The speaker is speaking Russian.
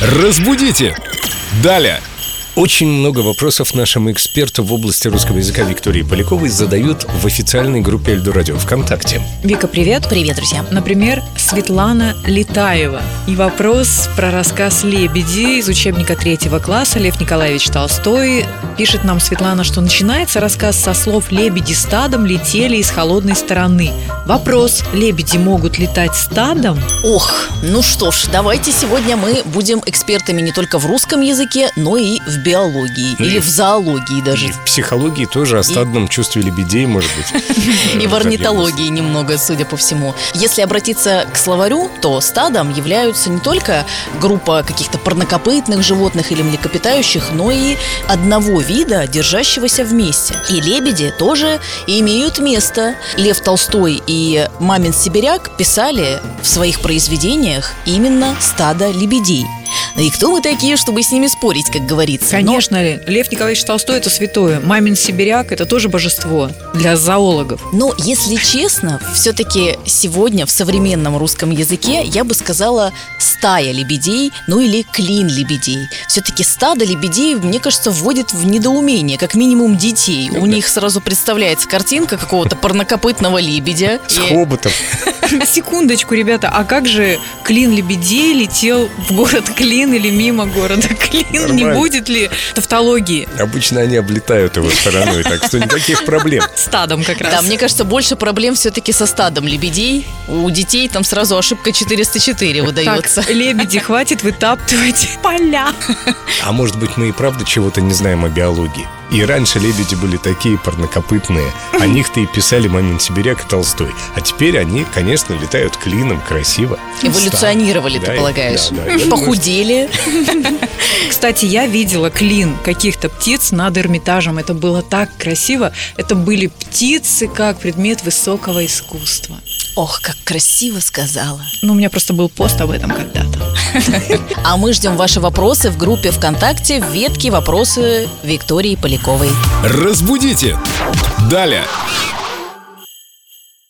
Разбудите! Далее! Очень много вопросов нашему эксперту в области русского языка Виктории Поляковой задают в официальной группе Эльду Радио ВКонтакте. Вика, привет. Привет, друзья. Например, Светлана Летаева. И вопрос про рассказ «Лебеди» из учебника третьего класса Лев Николаевич Толстой. Пишет нам Светлана, что начинается рассказ со слов «Лебеди стадом летели из холодной стороны». Вопрос «Лебеди могут летать стадом?» Ох, ну что ж, давайте сегодня мы будем экспертами не только в русском языке, но и в биологии Ну и или в- зоологии даже. И в психологии тоже о стадном чувстве лебедей, может быть. И в орнитологии немного, судя по всему. Если обратиться к словарю, то стадом являются не только группа каких-то парнокопытных животных или млекопитающих, но и одного вида, держащегося вместе. И лебеди тоже имеют место. Лев Толстой и Мамин Сибиряк писали в своих произведениях именно стадо лебедей. И кто мы такие, чтобы с ними спорить, как говорится? Но- Конечно, Лев Николаевич Толстой – это святое. Мамин сибиряк – это тоже божество для зоологов. Но, если честно, все-таки сегодня в современном русском языке я бы сказала стая лебедей, ну или клин лебедей. Все-таки стадо лебедей, мне кажется, вводит в недоумение, как минимум детей. У них сразу представляется картинка какого-то парнокопытного лебедя. С И- хоботом. Секундочку, ребята, а как же Клин Лебедей летел в город Клин или мимо города Клин? Не Нормально. будет ли тавтологии? Обычно они облетают его стороной, так что никаких проблем. Стадом как раз. Да, мне кажется, больше проблем все-таки со стадом лебедей. У детей там сразу ошибка 404 выдается. Так, лебеди, хватит вытаптывать поля. А может быть, мы и правда чего-то не знаем о биологии? И раньше лебеди были такие парнокопытные. О них-то и писали Мамин Сибиряк и Толстой. А теперь они, конечно, летают клином, красиво. Эволюционировали, Да, ты полагаешь? да, да, Похудели. Кстати, я видела клин каких-то птиц над Эрмитажем. Это было так красиво. Это были птицы как предмет высокого искусства. Ох, как красиво сказала. Ну, у меня просто был пост об этом когда-то. А мы ждем ваши вопросы в группе ВКонтакте в ветке «Вопросы Виктории Поляковой». Разбудите! Далее!